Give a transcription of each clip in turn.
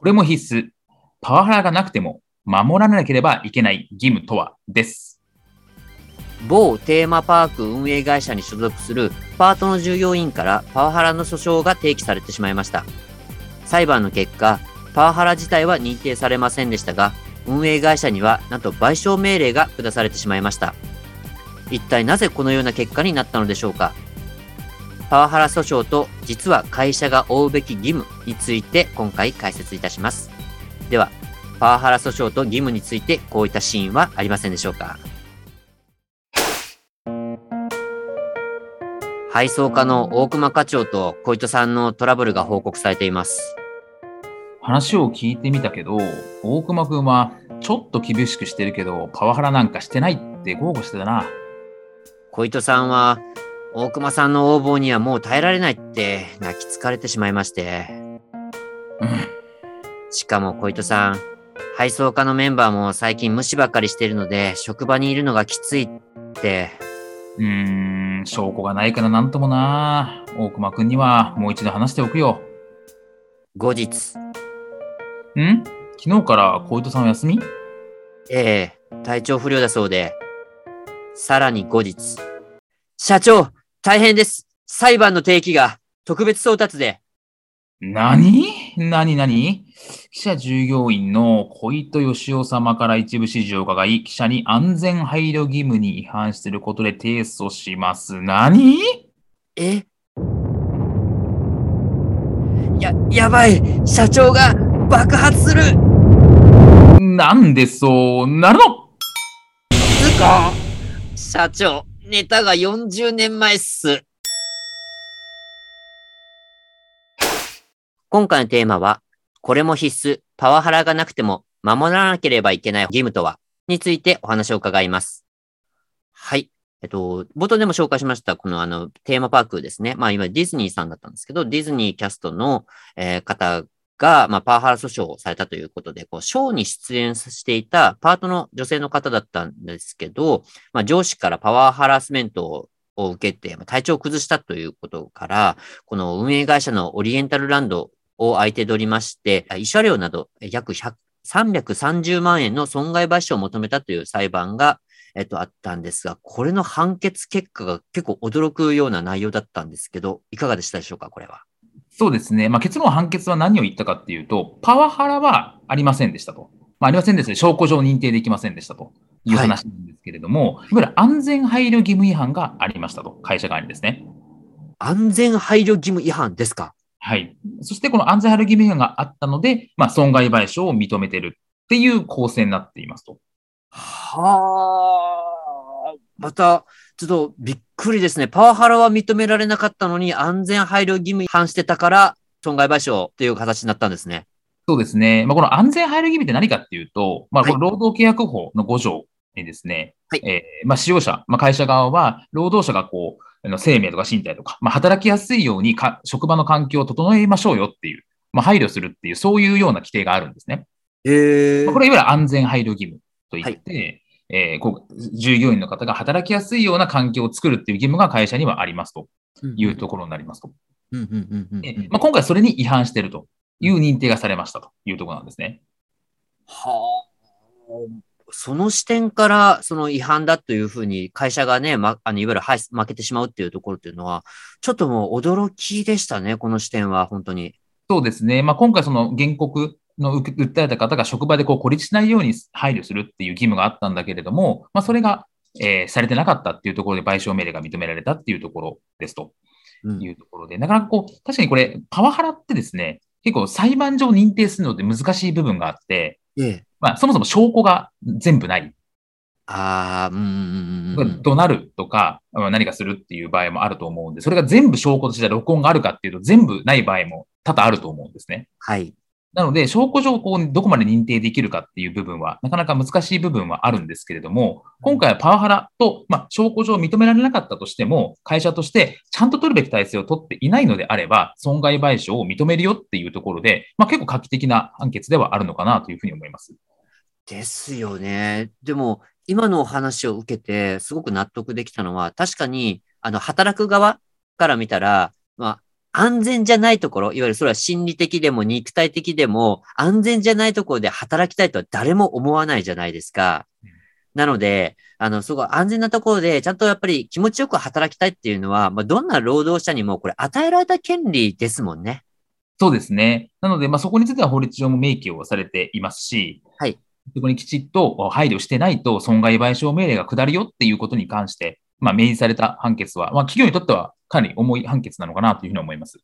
これも必須パワハラがなくても守らなければいけない義務とはです某テーマパーク運営会社に所属するパートの従業員からパワハラの訴訟が提起されてしまいました。裁判の結果、パワハラ自体は認定されませんでしたが、運営会社にはなんと賠償命令が下されてしまいました。一体なぜこのような結果になったのでしょうかパワハラ訴訟と実は会社が負うべき義務について今回解説いたします。では、パワハラ訴訟と義務についてこういったシーンはありませんでしょうか？配送課の大熊課長と小糸さんのトラブルが報告されています。話を聞いてみたけど、大熊くんはちょっと厳しくしてるけど、パワハラなんかしてないって豪語してたな。小糸さんは、大熊さんの横暴にはもう耐えられないって泣きつかれてしまいまして。うん。しかも小糸さん、配送課のメンバーも最近無視ばっかりしてるので、職場にいるのがきついって。うーん、証拠がないからなんともな。大熊くんにはもう一度話しておくよ。後日。ん？昨日から小糸さんお休み？ええ、体調不良だそうで。さらに後日。社長、大変です。裁判の提起が特別送達で。何？何？何？記者従業員の小糸義雄様から一部指示を伺い、記者に安全配慮義務に違反していることで提訴します。何？え？や、やばい。社長が爆発する。なんでそうなるの？つか社長、ネタが40年前っす。今回のテーマは、これも必須、パワハラがなくても守らなければいけない義務とは、についてお話を伺います。はい。えっと、冒頭でも紹介しました、このあの、テーマパークですね。まあ今ディズニーさんだったんですけど、ディズニーキャストの、えー、方が、まあ、パワハラ訴訟をされたということで、こう、ショーに出演していたパートの女性の方だったんですけど、まあ、上司からパワーハラスメントを受けて、体調を崩したということから、この運営会社のオリエンタルランドを相手取りまして、慰謝料など約330万円の損害賠償を求めたという裁判が、えっと、あったんですが、これの判決結果が結構驚くような内容だったんですけど、いかがでしたでしょうか、これは。そうですね。まあ、結論判決は何を言ったかっていうと、パワハラはありませんでしたと。まあ、ありませんでした証拠上認定できませんでしたという話なんですけれども、はい、いわゆる安全配慮義務違反がありましたと、会社側にですね。安全配慮義務違反ですか？はい。そしてこの安全配慮義務違反があったので、まあ、損害賠償を認めてるっていう構成になっていますと。はあ。また、ちょっとびっくりですね。パワハラは認められなかったのに、安全配慮義務違反してたから、損害賠償っていう形になったんですね。そうですね。まあ、この安全配慮義務って何かっていうと、まあ、この労働契約法の5条にですね、はい、えー、まあ、使用者、まあ、会社側は、労働者がこう、生命とか身体とか、まあ、働きやすいようにか職場の環境を整えましょうよっていう、まあ、配慮するっていう、そういうような規定があるんですね。えー、まあ、これいわゆる安全配慮義務といって、はいえー、こう従業員の方が働きやすいような環境を作るっていう義務が会社にはありますというところになりますと。今回それに違反しているという認定がされましたというところなんですね。はあ。その視点から、その違反だというふうに会社がね、ま、あの、いわゆる、はい、負けてしまうっていうところっていうのは、ちょっともう驚きでしたね、この視点は、本当に。そうですね。まあ、今回その原告の訴えた方が職場でこう孤立しないように配慮するっていう義務があったんだけれども、まあ、それが、えー、されてなかったっていうところで賠償命令が認められたっていうところですというところで、うん、なかなかこう、確かにこれ、パワハラってですね、結構裁判上認定するのって難しい部分があって、ええ、まあ、そもそも証拠が全部ない。ああ、うん。怒鳴るとか、何かするっていう場合もあると思うんで、それが全部証拠として録音があるかっていうと、全部ない場合も多々あると思うんですね。はい。なので、証拠上こうどこまで認定できるかっていう部分は、なかなか難しい部分はあるんですけれども、今回はパワハラと、まあ、証拠上認められなかったとしても、会社としてちゃんと取るべき体制を取っていないのであれば、損害賠償を認めるよっていうところで、まあ、結構画期的な判決ではあるのかなというふうに思います。ですよね。でも、今のお話を受けて、すごく納得できたのは、確かに、あの、働く側から見たら、まあ、安全じゃないところ、いわゆるそれは心理的でも肉体的でも、安全じゃないところで働きたいとは誰も思わないじゃないですか。なので、あの、すごい安全なところで、ちゃんとやっぱり気持ちよく働きたいっていうのは、まあ、どんな労働者にもこれ与えられた権利ですもんね。そうですね。なので、まあ、そこについては法律上も明記をされていますし、はい。そこにきちっと配慮してないと損害賠償命令が下るよっていうことに関して、まあ、明示された判決は、まあ、企業にとってはかなり重い判決なのかなというふうに思います。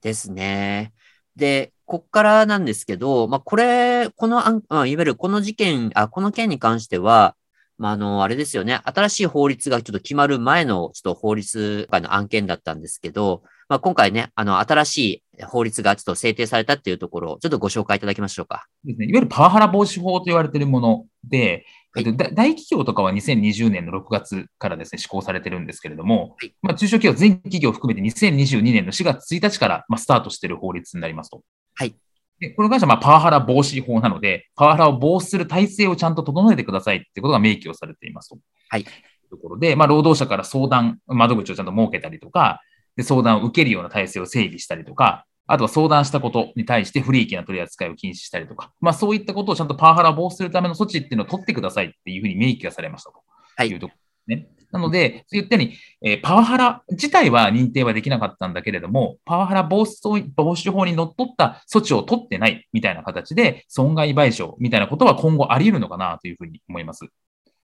ですね。で、こっからなんですけど、まあ、これ、この案、まあ、いわゆるこの事件、あ、この件に関しては、まあ、あの、あれですよね。新しい法律がちょっと決まる前の、ちょっと法律界の案件だったんですけど、まあ、今回ね、あの、新しい法律がちょっと制定されたっていうところを、ちょっとご紹介いただきましょうか。ですね。いわゆるパワハラ防止法と言われているもので、はい、大企業とかは2020年の6月からですね、施行されてるんですけれども、はい、まあ、中小企業全企業を含めて2022年の4月1日から、まあ、スタートしている法律になりますと。はい。でこれがまあパワハラ防止法なので、パワハラを防止する体制をちゃんと整えてくださいっていうことが明記をされていますと。はい。ところで、まあ、労働者から相談、窓口をちゃんと設けたりとか、で相談を受けるような体制を整備したりとか、あとは相談したことに対して不利益な取り扱いを禁止したりとか、まあそういったことをちゃんとパワハラを防止するための措置っていうのを取ってくださいっていうふうに明記がされましたというところですね。なので、そういったように、えー、パワハラ自体は認定はできなかったんだけれども、パワハラ防止防止法にのっとった措置を取ってないみたいな形で、損害賠償みたいなことは今後あり得るのかなというふうに思います。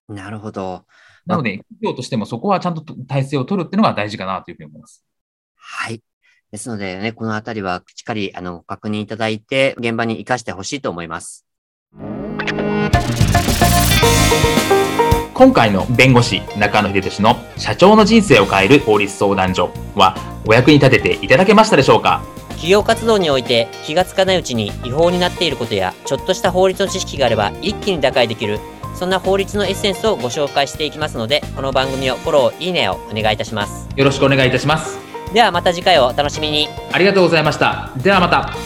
なるほど。なので、企業としてもそこはちゃんと体制を取るっていうのが大事かなというふうに思います。はい。ですのでね、このあたりはしっかりあの確認いただいて、現場に活かしてほしいと思います。今回の弁護士中野秀俊の社長の人生を変える法律相談所はお役に立てていただけましたでしょうか？企業活動において気がつかないうちに違法になっていることやちょっとした法律の知識があれば一気に打開できるそんな法律のエッセンスをご紹介していきますのでこの番組をフォローいいねをお願いいたしますよろしくお願いいたしますではまた次回をお楽しみに。ありがとうございました。ではまた。